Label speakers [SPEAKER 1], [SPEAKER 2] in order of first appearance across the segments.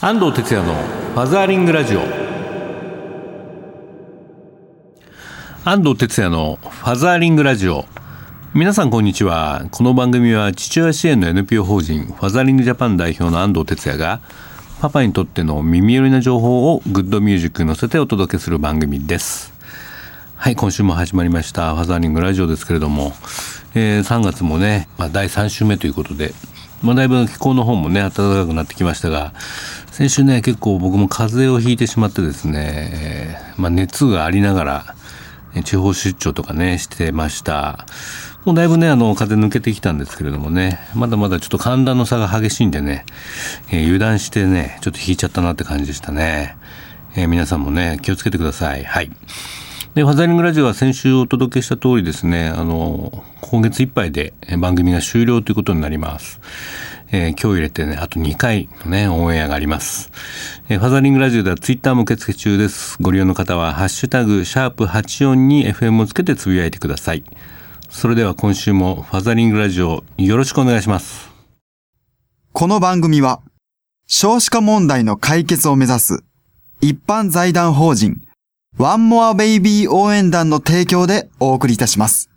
[SPEAKER 1] 安藤哲也のファザーリングラジオ。安藤哲也のファザーリングラジオ。皆さんこんにちは。この番組は父親支援の NPO 法人ファザーリングジャパン代表の安藤哲也がパパにとっての耳寄りな情報をグッドミュージックに乗せてお届けする番組です。はい今週も始まりましたファザーリングラジオですけれども、えー、3月もね、まあ、第3週目ということでまあ、だいぶ気候の方もね暖かくなってきましたが先週ね結構僕も風邪をひいてしまってですね、まあ、熱がありながら地方出張とかねしてました。もうだいぶねあの風抜けてきたんですけれどもねまだまだちょっと寒暖の差が激しいんでね、えー、油断してねちょっと引いちゃったなって感じでしたね、えー、皆さんもね気をつけてください。はい。で、ファザリングラジオは先週お届けした通りですね、あの、今月いっぱいで番組が終了ということになります。えー、今日入れてね、あと2回のね、オンエアがあります。えー、ファザリングラジオではツイッターも受付中です。ご利用の方は、ハッシュタグ、シャープ84に FM をつけてつぶやいてください。それでは今週もファザリングラジオよろしくお願いします。
[SPEAKER 2] この番組は、少子化問題の解決を目指す一般財団法人ワンモアベイビー応援団の提供でお送りいたします。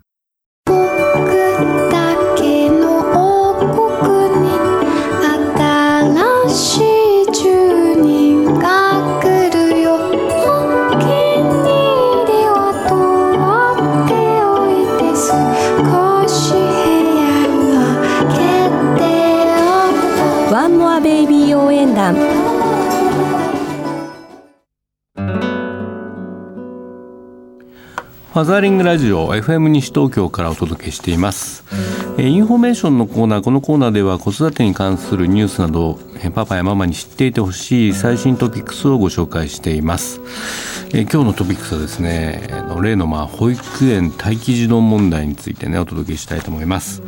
[SPEAKER 1] ファザーリングラジオ FM 西東京からお届けしています、インフォメーションのコーナーこのコーナーでは子育てに関するニュースなど、パパやママに知っていてほしい最新トピックスをご紹介しています、今日のトピックスはですね例のまあ保育園待機児童問題についてねお届けしたいと思います。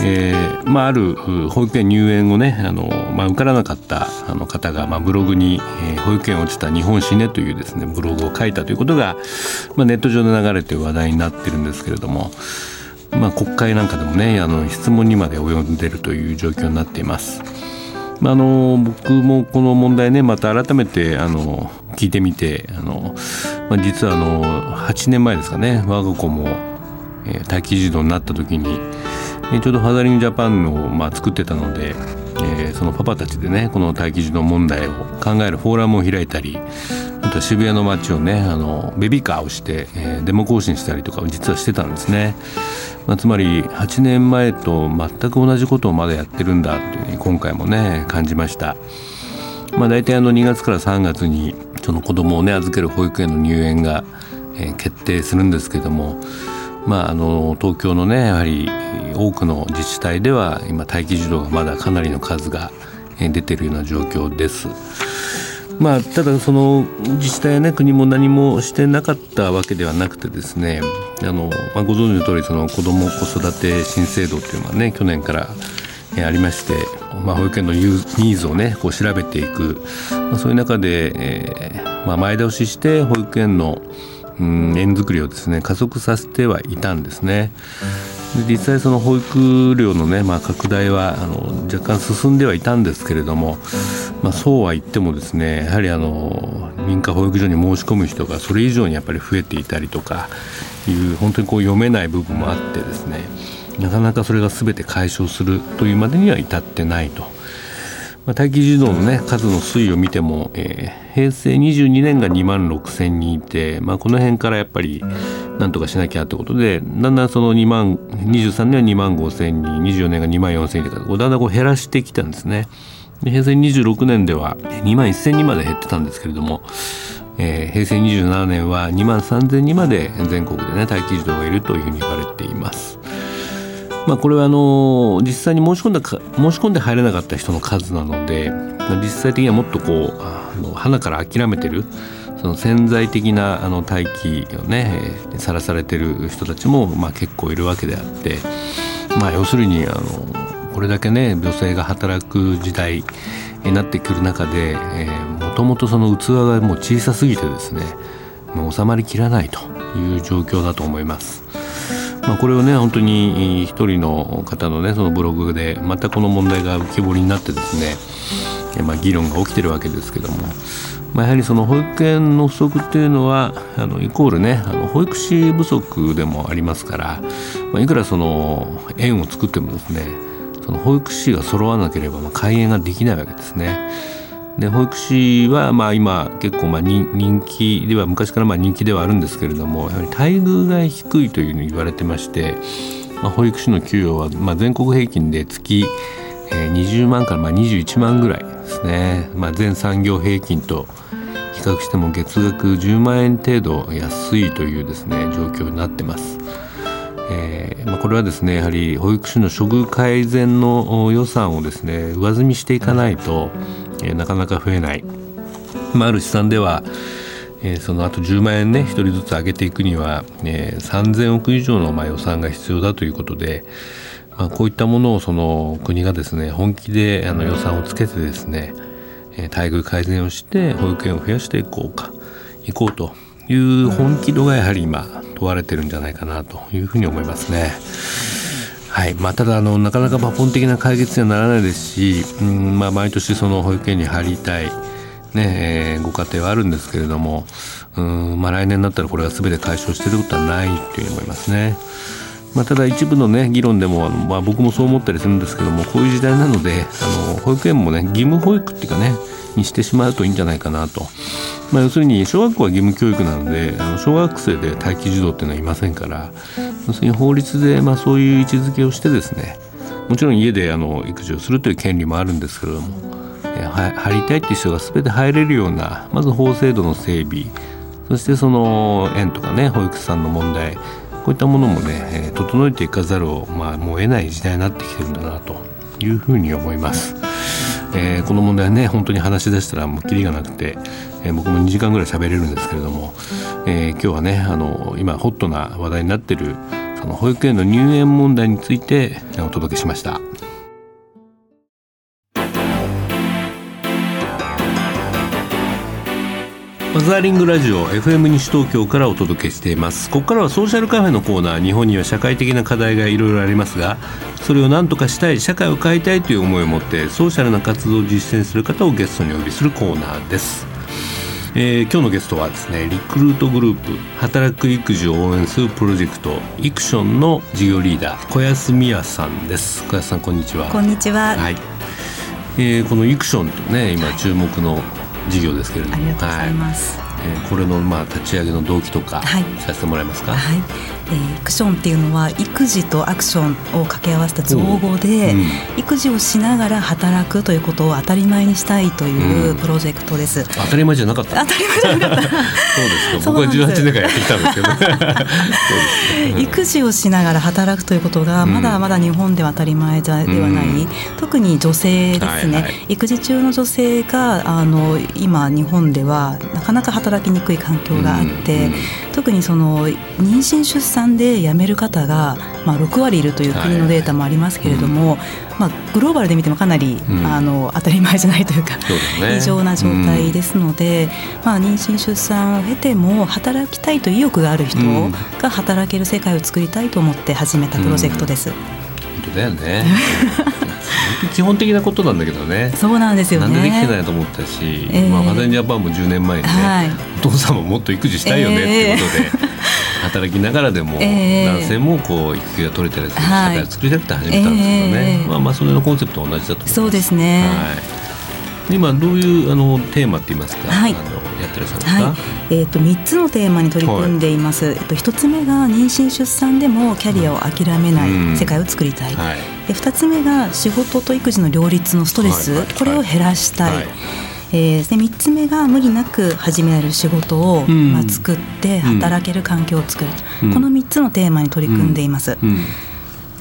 [SPEAKER 1] えーまあ、ある保育園入園をねあの、まあ、受からなかったあの方が、まあ、ブログに、えー「保育園落ちた日本死ね」というですねブログを書いたということが、まあ、ネット上で流れて話題になってるんですけれども、まあ、国会なんかでもねあの質問にまで及んでるという状況になっています。まあ、あの僕もこの問題ねまた改めてあの聞いてみてあの、まあ、実はあの8年前ですかね我が子も、えー、待機児童になった時にちょうどファザリングジャパンを、まあ、作ってたので、えー、そのパパたちでねこの待機児童問題を考えるフォーラムを開いたりあと渋谷の街をねあのベビーカーをして、えー、デモ行進したりとか実はしてたんですね、まあ、つまり8年前と全く同じことをまだやってるんだっていうふうに今回もね感じました、まあ、大体あの2月から3月にその子供をね預ける保育園の入園が、えー、決定するんですけどもまあ、あの東京のねやはり多くの自治体では今待機児童がまだかなりの数が出ているような状況です。まあ、ただその自治体や、ね、国も何もしてなかったわけではなくてですねあの、まあ、ご存知の通りその子ども子育て新制度っていうのはね去年からありまして、まあ、保育園のニーズをねこう調べていく、まあ、そういう中で、えーまあ、前倒しして保育園のうん園作りをですね加速させてはいたんですね。で実際その保育料のね、まあ、拡大はあの若干進んではいたんですけれども、まあ、そうは言ってもですねやはりあの認可保育所に申し込む人がそれ以上にやっぱり増えていたりとかいう本当にこう読めない部分もあってですねなかなかそれが全て解消するというまでには至ってないと。まあ、待機児童の、ね、数の推移を見ても、えー、平成22年が2万6千人いて、まあ、この辺からやっぱりなんとかしなきゃってことでだんだんその2万23年は2万5千人24年が2万4千人とかだんだんこう減らしてきたんですね。で平成26年では2万1千人まで減ってたんですけれども、えー、平成27年は2万3千人まで全国でね待機児童がいるというふうに言われています。まあ、これはあの実際に申し込んだか申し込んで入れなかった人の数なので実際的にはもっとこうあの花から諦めてるその潜在的なあの大気をねさらされてる人たちもまあ結構いるわけであって、まあ、要するにあのこれだけね女性が働く時代になってくる中で、えもともとその器がもう小さすぎてですねもう収まりきらないという状況だと思います。まあ、これをね本当に一人の方のねそのブログでまたこの問題が浮き彫りになってですねまあ、議論が起きてるわけですけども、まあ、やはりその保育園の不足っていうのはあのイコールねあの保育士不足でもありますから、まあ、いくらその園を作ってもですねその保育士が揃わなければま開園ができないわけですね。で保育士はまあ今結構まあ人気では昔からまあ人気ではあるんですけれどもやはり待遇が低いというふうに言われてまして、まあ、保育士の給与はまあ全国平均で月20万からまあ21万ぐらいですね、まあ、全産業平均と比較しても月額10万円程度安いというですね状況になってます。えーまあ、これはですねやはり保育士の処遇改善の予算をですね上積みしていかないと、えー、なかなか増えない、まあ、ある試算では、えー、その後10万円ね1人ずつ上げていくには、えー、3000億以上のまあ予算が必要だということで、まあ、こういったものをその国がですね本気であの予算をつけてですね待遇改善をして保育園を増やしていこうかいこうという本気度がやはり今問われてるんじゃないかなというふうに思いますね。はいまあ、ただあのなかなか抜本的な解決にはならないですし、うんまあ、毎年その保育園に入りたい、ねえー、ご家庭はあるんですけれどもうん、まあ、来年になったらこれが全て解消していることはないというう思いますね。まあ、ただ一部の、ね、議論でも、まあ、僕もそう思ったりするんですけどもこういう時代なのであの保育園も、ね、義務保育っていうかねにしてしまうといいんじゃないかなと、まあ、要するに小学校は義務教育なのであの小学生で待機児童っていうのはいませんから要するに法律で、まあ、そういう位置づけをしてですねもちろん家であの育児をするという権利もあるんですけれども、え入りたいっていう人が全て入れるようなまず法制度の整備そしてその園とかね保育士さんの問題こういったものもね、え整えていかざるを、まあ、もう得ない時代になってきてるんだなというふうに思います。えー、この問題ね本当に話し出したらもうキリがなくて、えー、僕も2時間ぐらい喋れるんですけれども、えー、今日はねあの今ホットな話題になってるその保育園の入園問題についてお届けしました。マザーリングラジオ FM 西東京からお届けしています。ここからはソーシャルカフェのコーナー日本には社会的な課題がいろいろありますがそれを何とかしたい社会を変えたいという思いを持ってソーシャルな活動を実践する方をゲストにお呼びするコーナーです、えー、今日のゲストはですねリクルートグループ働く育児を応援するプロジェクトイクションの事業リーダー小安美也さんです。小安さんこんにちは。
[SPEAKER 3] こんにちは。はい、
[SPEAKER 1] えー、このイクションとね今注目の事業ですけれども、あ
[SPEAKER 3] りがとうございます、
[SPEAKER 1] はいえー、これのまあ立ち上げの動機とか、はい、させてもらえますか？
[SPEAKER 3] はい。えー、クションっていうのは育児とアクションを掛け合わせた造語で、うん、育児をしながら働くということを当たり前にしたいというプロジェクトです。うん、
[SPEAKER 1] 当たり前じゃなかった。
[SPEAKER 3] 当たり前じゃなかった。そう
[SPEAKER 1] ですか。僕は十八年間やってきたんですけど。
[SPEAKER 3] ね、育児をしながら働くということがまだまだ日本では当たり前じゃではない、うん、特に女性ですね、はいはい、育児中の女性があの今日本ではなかなか働きにくい環境があって、特にその妊娠出産で辞める方が、まあ、6割いるという国のデータもありますけれども、はい。まあ、グローバルで見てもかなり、うん、あの当たり前じゃないというか、ね、異常な状態ですので、うん、まあ、妊娠出産を経ても働きたいという意欲がある人が働ける世界を作りたいと思って始めたプロジェクトです。本
[SPEAKER 1] 当だよね 基本的なことなんだけどね。
[SPEAKER 3] そうなんですよね。
[SPEAKER 1] なんでできてないと思ったし、えー、まあ、マザージャパンも10年前にね、はい、お父さんももっと育児したいよねっていうことで、えー、働きながらでも、男性もこう育休が取れたりする社会を作りたくて始めたんですけどね、まあ、まあそれのコンセプトは同じだと
[SPEAKER 3] そうですね、
[SPEAKER 1] はい。今どういうあのテーマって言いますか、はい、あのやってらっしゃるんですか、はい、
[SPEAKER 3] えーと、3つのテーマに取り組んでいます、はい、えっと、1つ目が妊娠出産でもキャリアを諦めない世界を作りたい、うん、はい、で2つ目が仕事と育児の両立のストレス、これを減らしたい、はい。えー、で3つ目が無理なく始められる仕事を、うん、まあ、作って働ける環境を作る、うん、この3つのテーマに取り組んでいます。うん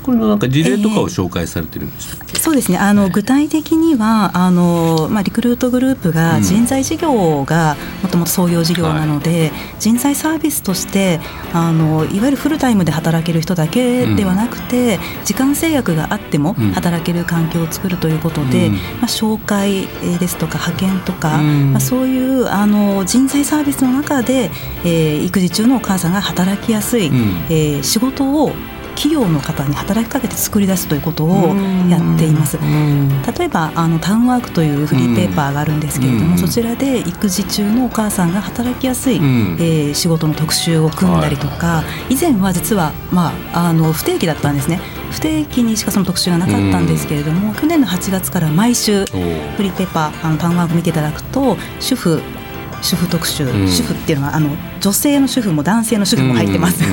[SPEAKER 1] これのなんか事例とかを紹介されてるんでしたっけ、
[SPEAKER 3] えー、そうですね。あの、はい、具体的にはあの、まあ、リクルートグループが人材事業がもともと創業事業なので、人材サービスとしてあのいわゆるフルタイムで働ける人だけではなくて、うん、時間制約があっても働ける環境を作るということで、うん、まあ、紹介ですとか派遣とか、うん、まあ、そういうあの人材サービスの中で、えー、育児中のお母さんが働きやすい、えー、仕事を企業の方に働きかけて作り出すということをやっています。例えばあのタウンワークというフリーペーパーがあるんですけれどもそちらで育児中のお母さんが働きやすい、えー、仕事の特集を組んだりとか、以前は実は、まあ、あの不定期だったんですね。不定期にしかその特集がなかったんですけれども、去年の8月から毎週フリーペーパーあのタウンワーク見ていただくと主婦主婦特集、うん、主婦っていうのはあの女性の主婦も男性の主婦も入ってます。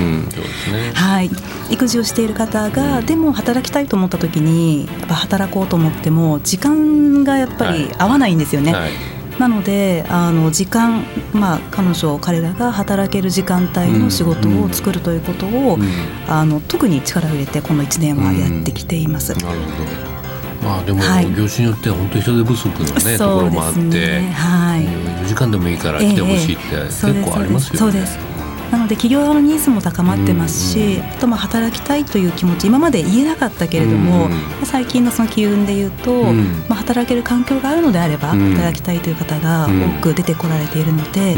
[SPEAKER 3] はい、育児をしている方が、でも働きたいと思った時にやっぱ働こうと思っても時間がやっぱり合わないんですよね。はい。はいなのであの時間、まあ、彼女彼らが働ける時間帯の仕事を作るということを、うん。うん、あの特に力を入れてこの1年はやってきています。
[SPEAKER 1] なるほどまあでも、業種によっては本当に人手不足のねところもあって、ね、はい、4時間でもいいから来てほしいって結構ありますよね。
[SPEAKER 3] なので企業のニーズも高まってますし、あとまあ働きたいという気持ち今まで言えなかったけれども、最近のその機運でいうと、まあ、働ける環境があるのであれば、働きたいという方が多く出てこられているので、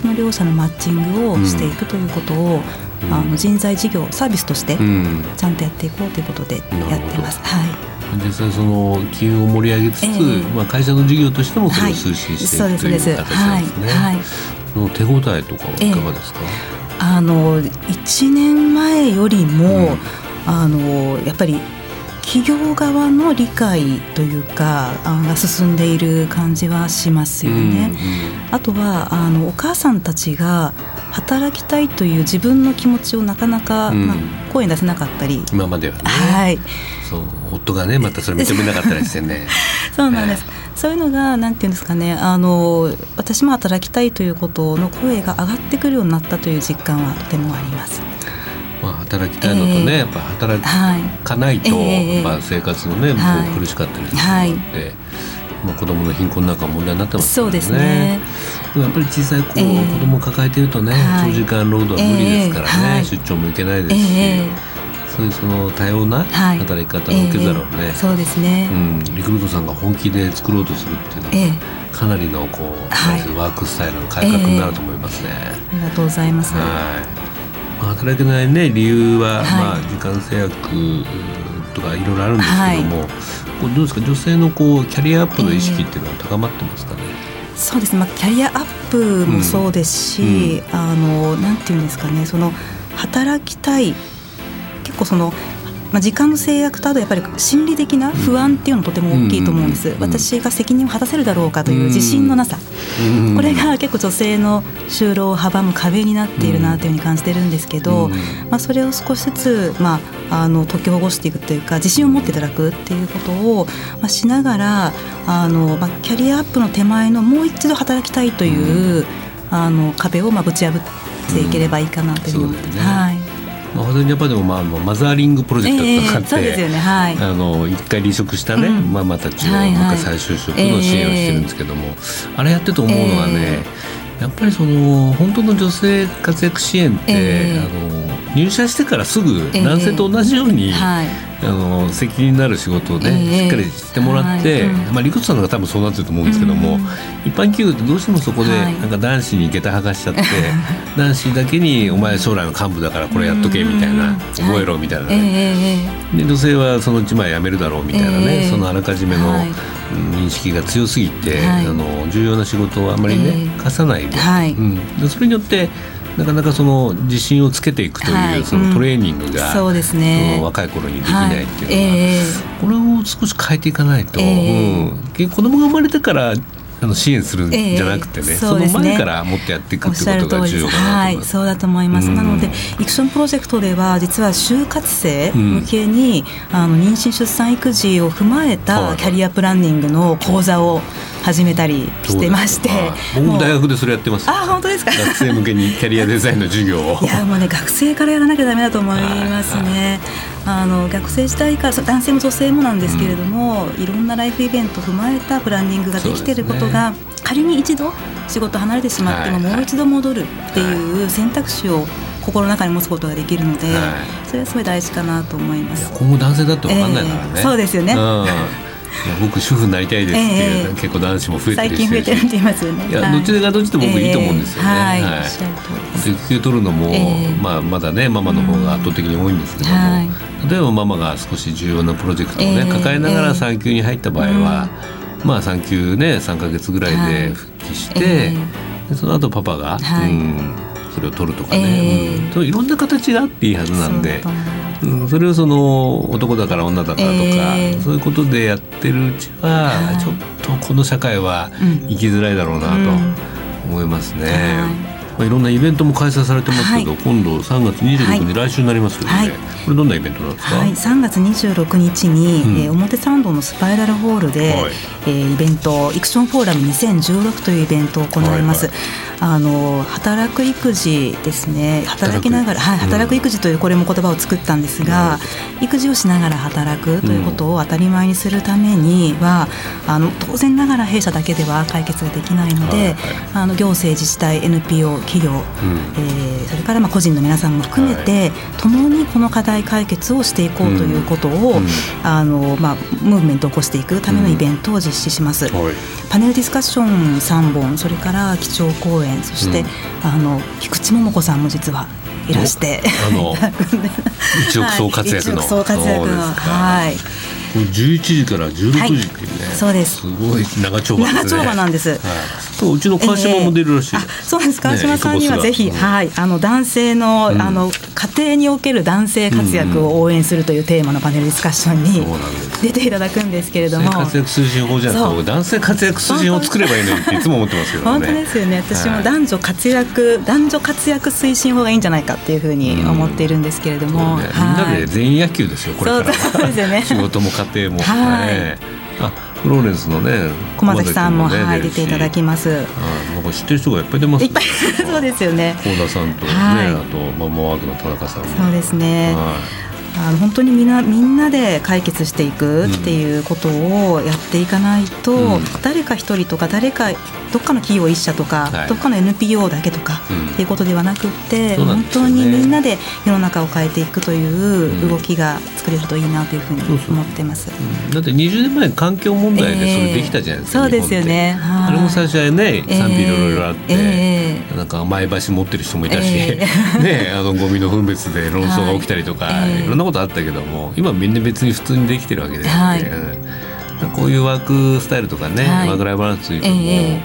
[SPEAKER 3] その両者のマッチングをしていくということを、あの人材事業サービスとしてちゃんとやっていこうということでやってます。はい
[SPEAKER 1] 実際その金融を盛り上げつつ、えー、まあ、会社の事業としてもそれを推進していく、はい、という形ですね。はい。はい、その手応えとかはいかがですか、
[SPEAKER 3] えー、あの1年前よりも、うん、あのやっぱり企業側の理解というかが進んでいる感じはしますよね。うんうん、あとはあのお母さんたちが働きたいという自分の気持ちをなかなか、うん、まあ、声に出せなかったり。
[SPEAKER 1] 今まではね、
[SPEAKER 3] はい、
[SPEAKER 1] そう。夫がねまたそれ認めなかったりしてね。
[SPEAKER 3] そうなんです、そういうのがなんていうんですかね。あの私も働きたいということの声が上がってくるようになったという実感はとてもあります。
[SPEAKER 1] まあ、働きたいのとね、えー、やっぱ働かないと、はい。まあ、生活のね、はい、苦しかったりするので、はいまあ、子供の貧困なんか問題になってますからね。そうですね。やっぱり小さい子,、えー、子供を抱えているとね、長時間労働は無理ですからね、出張も行けないですし。そういうその多様な働き方を受けざるをね、
[SPEAKER 3] そうですね、
[SPEAKER 1] うん、リクルートさんが本気で作ろうとするっていうのは、えー、かなりのこう、はい、ワークスタイルの改革になると思いますね、え
[SPEAKER 3] ー、ありがとうございます、はい。
[SPEAKER 1] まあ、働けないね理由は、まあ時間制約とかいろいろあるんですけども、どうですか？女性のこうキャリアアップの意識っていうのは高まってますかね、
[SPEAKER 3] そうですね、まあ、キャリアアップもそうですし、うん。うん、あのなんていうんですかね。その働きたい。結構そのまあ、時間の制約とあとやっぱり心理的な不安っていうのとても大きいと思うんです、私が責任を果たせるだろうかという自信のなさ、これが結構女性の就労を阻む壁になっているなというふうに感じてるんですけど、まあ、それを少しずつ、まあ、あの解きほぐしていくというか自信を持っていただくっていうことを、まあ、しながらあの、まあ、キャリアアップの手前のもう一度働きたいという、あの壁をまあぶち破っていければいいかなというふうに思ってます。はい
[SPEAKER 1] まあ、保全ジャパンでも、まあ、マザーリングプロジェクトとかって、
[SPEAKER 3] えー、
[SPEAKER 1] あの一回離職したね、うん、ママたちをもう一回再就職の支援をしてるんですけども、えー、あれやってて思うのはね、えー、やっぱりその本当の女性活躍支援って、あの入社してからすぐ男性と同じように、はい。あの責任のある仕事をね、えー、しっかりしてもらって、はい。まあ、リクさんが多分そうなってると思うんですけども、うん、一般企業ってどうしてもそこでなんか男子に下駄剥がしちゃって、はい、男子だけに「お前将来の幹部だからこれやっとけ」みたいな「覚えろ」みたいなね、えー、で女性はそのうち前辞めるだろうみたいなね、そのあらかじめの認識が強すぎて、あの重要な仕事をあまりね課さないで,、うん、でそれによってなかなかその自信をつけていくという、そのトレーニングが、そうですね、若い頃にできないっていうのは、これを少し変えていかないと、えーうん、子供が生まれてからあの支援するんじゃなくてねえーそね、その前からもっとやっていくってことが重要かな
[SPEAKER 3] はい、そうだと思います、うん、なのでイクションプロジェクトでは実は就活生向けに、うん、あの妊娠出産育児を踏まえたキャリアプランニングの講座を始めたりしてまして。
[SPEAKER 1] 僕も大学でそれやってます。
[SPEAKER 3] あ本当ですか？
[SPEAKER 1] 学生向けにキャリアデザインの授業を。
[SPEAKER 3] いやもうね学生からやらなきゃダメだと思いますね。あの学生時代から男性も女性もなんですけれども、うん、いろんなライフイベントを踏まえたプランニングができていることが、ね、仮に一度仕事離れてしまっても、もう一度戻るっていう選択肢を心の中に持つことができるので、はい、それはすごい大事かなと思います。
[SPEAKER 1] 今後男性だって分かんないからね、えー、
[SPEAKER 3] そうですよね、うん
[SPEAKER 1] 僕主婦になりたいですっていう、えー、結構男子も増えてる
[SPEAKER 3] 最近増えてるって言いますよね。
[SPEAKER 1] いや、どちらがどっちでも僕いいと思うんですよね、はい、はい、育休取るのも、
[SPEAKER 3] えー
[SPEAKER 1] まあ、まだねママの方が圧倒的に多いんですけども、
[SPEAKER 3] はい。
[SPEAKER 1] 例えばママが少し重要なプロジェクトをね、
[SPEAKER 3] えー
[SPEAKER 1] 抱えながら産休に入った場合は、まあ産休ね3か月ぐらいで復帰して、
[SPEAKER 3] え
[SPEAKER 1] でその後パパが、
[SPEAKER 3] はい。
[SPEAKER 1] うん、それを取るとかね、
[SPEAKER 3] えー
[SPEAKER 1] うん。いろんな形があっていいはずなんで。
[SPEAKER 3] そう。
[SPEAKER 1] うん、それをその男だから女だからとか、
[SPEAKER 3] えー。
[SPEAKER 1] そういうことでやってるうちは、
[SPEAKER 3] はい。
[SPEAKER 1] ちょっとこの社会は
[SPEAKER 3] うん。
[SPEAKER 1] 生きづらいだろうなと
[SPEAKER 3] うん。
[SPEAKER 1] 思いますね。
[SPEAKER 3] はい。
[SPEAKER 1] まあ、いろんなイベントも開催されてますけど、
[SPEAKER 3] はい。
[SPEAKER 1] 今度3月26日、
[SPEAKER 3] はい。
[SPEAKER 1] 来週になりますよね、
[SPEAKER 3] はい。
[SPEAKER 1] これどんなイベントなんですか、
[SPEAKER 3] はい、3月26日に、
[SPEAKER 1] うん。
[SPEAKER 3] えー表参道のスパイラルホールで、
[SPEAKER 1] はい。
[SPEAKER 3] えーイベント「イクションフォーラム2016」というイベントを行います。
[SPEAKER 1] はい
[SPEAKER 3] あの働く育児ですね。働きながら、はい、
[SPEAKER 1] うん。
[SPEAKER 3] 働く育児というこれも言葉を作ったんですが、育児をしながら働くということを当たり前にするためには、あの当然ながら弊社だけでは解決ができないので、
[SPEAKER 1] はいはい。
[SPEAKER 3] あの行政自治体 NPO 企業、
[SPEAKER 1] うん。
[SPEAKER 3] えーそれからまあ個人の皆さんも含めて、共にこの課題解決をしていこうということを、
[SPEAKER 1] うん。
[SPEAKER 3] あのまあ、ムーブメントを起こしていくためのイベントを実施します。
[SPEAKER 1] はい。
[SPEAKER 3] パネルディスカッション3本それから基調講演そして、
[SPEAKER 1] うん。
[SPEAKER 3] あの菊池桃子さんも実はいらして。
[SPEAKER 1] あの 一億総活躍の、
[SPEAKER 3] はい総活躍のはい。
[SPEAKER 1] これ11時から16時っていうね、
[SPEAKER 3] はい。そうです。
[SPEAKER 1] すごい長丁場ですね。
[SPEAKER 3] 長丁場なんです。
[SPEAKER 1] はい、そううちの川島も出るらしい、
[SPEAKER 3] ええ。あそうです。川島さんには
[SPEAKER 1] ね
[SPEAKER 3] ぜひ、
[SPEAKER 1] エコボスが。
[SPEAKER 3] はい、あの男性の,、
[SPEAKER 1] うん。
[SPEAKER 3] あの家庭における男性活躍を応援するというテーマのパネルディスカッションに出ていただくんですけれども。
[SPEAKER 1] 性活躍推進法じゃなくて男性活躍推進法を作ればいいのにっていつも思ってますけどね。
[SPEAKER 3] 本当ですよね。私
[SPEAKER 1] はい。
[SPEAKER 3] も男女活躍、男女活躍推進法がいいんじゃないかっていうふうに思っているんですけれども、
[SPEAKER 1] ね、みんなで全員野球ですよこれから
[SPEAKER 3] ね。
[SPEAKER 1] 仕事も家庭も。
[SPEAKER 3] はい。
[SPEAKER 1] え。あフローレンスのね
[SPEAKER 3] 駒崎さんも、
[SPEAKER 1] ね
[SPEAKER 3] はい、出ていただきます。
[SPEAKER 1] あなんか知ってる人がいっぱい出ます
[SPEAKER 3] いっぱいそうですよね。
[SPEAKER 1] 幸田さんとね、
[SPEAKER 3] はい
[SPEAKER 1] あとママワークの田中さんも
[SPEAKER 3] そうですね。
[SPEAKER 1] は
[SPEAKER 3] あの本当にみんなみんなで解決していくっていうことをやっていかないと、
[SPEAKER 1] うん。
[SPEAKER 3] 誰か一人とか誰かどっかの企業一社とか、
[SPEAKER 1] はい。
[SPEAKER 3] どっかの NPO だけとか、
[SPEAKER 1] うん。
[SPEAKER 3] っていうことではなくって、
[SPEAKER 1] そうなん
[SPEAKER 3] 本当にみんなで世の中を変えていくという
[SPEAKER 1] うん。
[SPEAKER 3] 動きが作れるといいなというふうに思ってます。
[SPEAKER 1] うん。だって20年前に環境問題でそれできたじゃないですか、
[SPEAKER 3] ええそうですよね。
[SPEAKER 1] あれも最初はね賛否いろいろあって、
[SPEAKER 3] ええ
[SPEAKER 1] なんか前橋持ってる人もいたし、
[SPEAKER 3] え
[SPEAKER 1] ねあのゴミの分別で論争が起きたりとか、
[SPEAKER 3] は いええ
[SPEAKER 1] いろんなことあったけども今みんな別に普通にできてるわけで、
[SPEAKER 3] はい。
[SPEAKER 1] うんこういうワークスタイルとかね、
[SPEAKER 3] はい。
[SPEAKER 1] ワークライフバランスというのも、
[SPEAKER 3] え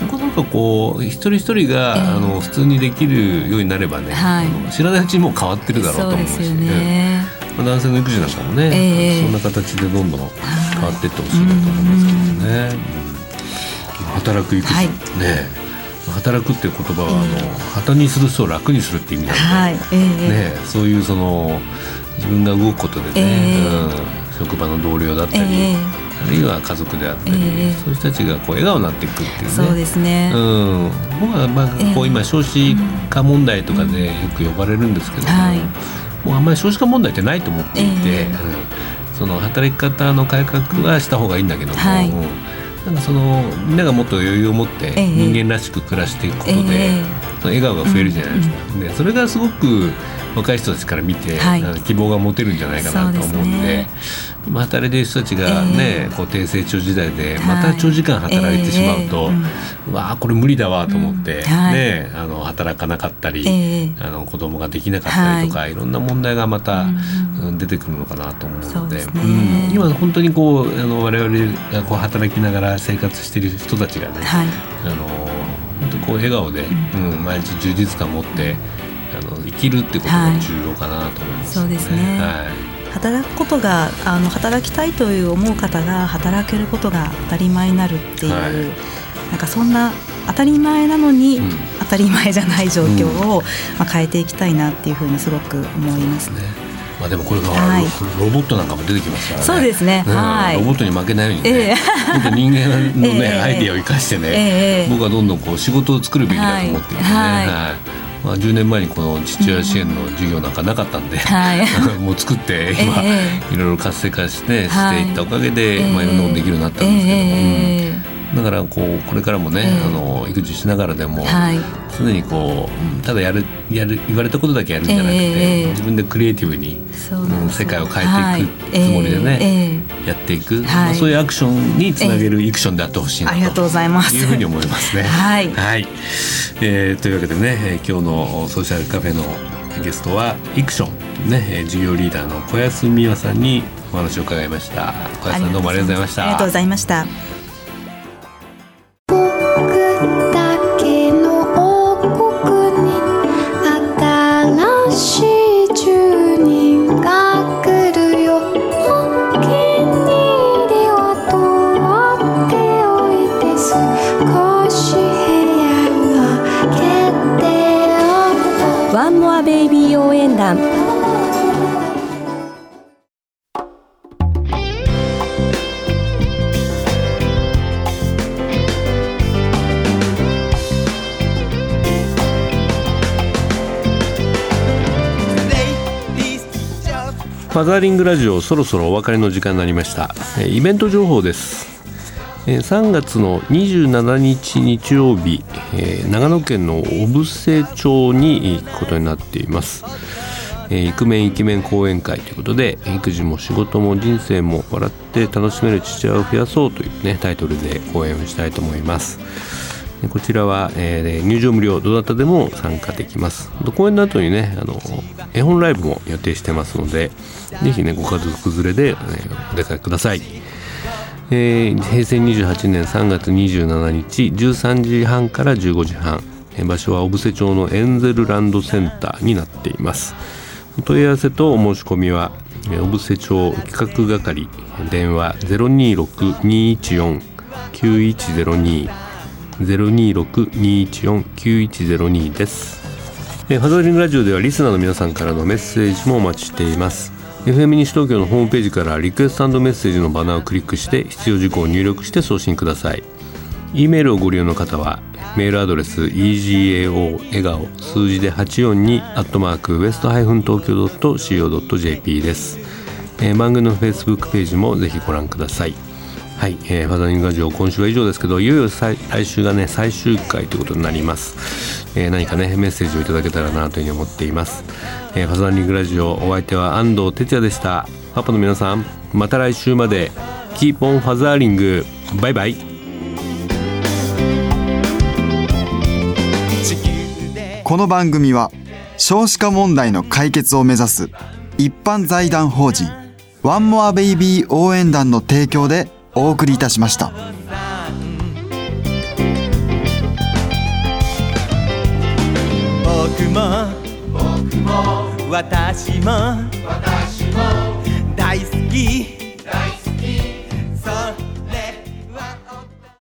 [SPEAKER 1] 僕はなんかこう一人一人が、
[SPEAKER 3] ええ。
[SPEAKER 1] あの普通にできるようになればね、
[SPEAKER 3] はい。
[SPEAKER 1] 知らないうちにもう変わってるだろうと思うし
[SPEAKER 3] ね。
[SPEAKER 1] まあ男性の育児なんかもね、
[SPEAKER 3] ええ。
[SPEAKER 1] そんな形でどんどん変わっていってほしいなと思いますけどね。うん。働く育児、
[SPEAKER 3] はい。
[SPEAKER 1] ね。働くっていう言葉は、あの旗にする人を楽にするって意味なんで、
[SPEAKER 3] はい。ええ。
[SPEAKER 1] ね。そういうその自分が動くことでね、
[SPEAKER 3] ええ。
[SPEAKER 1] うん、職場の同僚だったり、
[SPEAKER 3] ええ。
[SPEAKER 1] あるいは家族であったり、
[SPEAKER 3] ええ。
[SPEAKER 1] そういう人たちがこう笑顔になっていくっていうね。
[SPEAKER 3] そうですね。
[SPEAKER 1] うん、僕はまあ
[SPEAKER 3] ええ。
[SPEAKER 1] こう今少子化問題とかでよく呼ばれるんですけども、
[SPEAKER 3] はい。
[SPEAKER 1] もうあんまり少子化問題ってないと思っていて、その働き方の改革はした方がいいんだけども、なんかそのみんながもっと余裕を持って
[SPEAKER 3] ええ。
[SPEAKER 1] 人間らしく暮らしていくことで、
[SPEAKER 3] ええ。
[SPEAKER 1] その笑顔が増えるじゃないですか、でそれがすごく若い人たちから見て、
[SPEAKER 3] はい。
[SPEAKER 1] 希望が持てるんじゃないかなと思うん
[SPEAKER 3] でね
[SPEAKER 1] 今働いてる人たちがね、
[SPEAKER 3] ええ。
[SPEAKER 1] こう低成長時代で
[SPEAKER 3] はい。
[SPEAKER 1] また長時間働いてしまうと、
[SPEAKER 3] ええうん。
[SPEAKER 1] うわあこれ無理だわと思って、
[SPEAKER 3] うん。はい。
[SPEAKER 1] ね、あの働かなかったり、
[SPEAKER 3] ええ。
[SPEAKER 1] あの子供ができなかったりとか、い、ろんな問題がまた、出てくるのかなと思うので
[SPEAKER 3] ね。
[SPEAKER 1] うん。今本当にこうあの我々がこう働きながら生活している人たちがね、
[SPEAKER 3] はい。
[SPEAKER 1] あの本当こう笑顔で、うん毎日充実感を持ってきるってことが重要かなと思います、
[SPEAKER 3] そうですね
[SPEAKER 1] はい。
[SPEAKER 3] 働くことがあの働きたいという思う方が働けることが当たり前になるっていう、
[SPEAKER 1] はい
[SPEAKER 3] なんかそんな当たり前なのに、
[SPEAKER 1] うん。
[SPEAKER 3] 当たり前じゃない状況を、まあ、変えていきたいなっていうふうにすごく思います。
[SPEAKER 1] ね。まあでもこれから
[SPEAKER 3] はい。
[SPEAKER 1] ロロボットなんかも出てきますからね。
[SPEAKER 3] そうですね。
[SPEAKER 1] うん。
[SPEAKER 3] はい。
[SPEAKER 1] ロボットに負けないようにね、
[SPEAKER 3] ええ。
[SPEAKER 1] 本当人間のね、
[SPEAKER 3] ええ。
[SPEAKER 1] アイディアを生かしてね、
[SPEAKER 3] ええ。
[SPEAKER 1] 僕はどんどんこう仕事を作るべきだと思っていてね。
[SPEAKER 3] はい。はい
[SPEAKER 1] まあ10年前にこの父親支援の授業なんかなかったんで、
[SPEAKER 3] はい
[SPEAKER 1] もう作って今、
[SPEAKER 3] え
[SPEAKER 1] いろいろ活性化して、
[SPEAKER 3] はい
[SPEAKER 1] していったおかげで、
[SPEAKER 3] ええ
[SPEAKER 1] まあいろんなことできるようになったんですけども、だからこうこれからもね、
[SPEAKER 2] ええ
[SPEAKER 1] あの育児しながらでも、
[SPEAKER 2] はい。
[SPEAKER 1] 常にこううんただやるやる言われたことだけやるんじゃなくて、
[SPEAKER 2] ええ
[SPEAKER 1] 自分でクリエイティブに
[SPEAKER 2] そうなん
[SPEAKER 1] 世界を変えていくつもりでね、
[SPEAKER 2] はいええ。
[SPEAKER 1] やっていく、
[SPEAKER 2] はい。
[SPEAKER 1] まあそういうアクションにつなげるイクションであってほしいな
[SPEAKER 2] ありがとうございます。
[SPEAKER 1] いうふうに思いますね。
[SPEAKER 2] はい。
[SPEAKER 1] えーというわけでね、えー今日のソーシャルカフェのゲストはイクションね、えー授業リーダーの小安美和さんにお話を伺いました。小安さんどうもありがとうございました。
[SPEAKER 2] ありがとうございました
[SPEAKER 1] ファザーリングラジオそろそろお別れの時間になりました。イベント情報です。3月の27日日曜日、長野県の小布施町に行くことになっています。イクメンイケメン講演会ということで育児も仕事も人生も笑って楽しめる父親を増やそうというねタイトルで講演をしたいと思います。こちらは、えー入場無料どなたでも参加できます。公演の後にねあの絵本ライブも予定してますのでぜひねご家族連れで、えーお出かけください、えー平成28年3月27日13時半から15時半場所は小布施町のエンゼルランドセンターになっています。お問い合わせとお申し込みは小布施町企画係電話026-214-9102 026-214-9102です。えーファザーリングラジオではリスナーの皆さんからのメッセージもお待ちしています。FM 西東京のホームページからリクエストメッセージのバナーをクリックして必要事項を入力して送信ください。E メールをご利用の方はメールアドレス egao 笑顔数字で842アットマークウエストハイフン東京 .co.jp です、えー番組の Facebook ページもぜひご覧ください。はい、えーファザリングラジオ今週は以上ですけどいよいよ最来週がね最終回ということになります、えー何かねメッセージをいただけたらなというふうに思っています、えーファザリングラジオお相手は安藤哲也でした。パパの皆さんまた来週まで。キーポンファザーリングバイバイ
[SPEAKER 4] この番組は少子化問題の解決を目指す一般財団法人ワンモアベイビー応援団の提供でお送りいたしました。
[SPEAKER 5] 僕も僕も私も私も大好き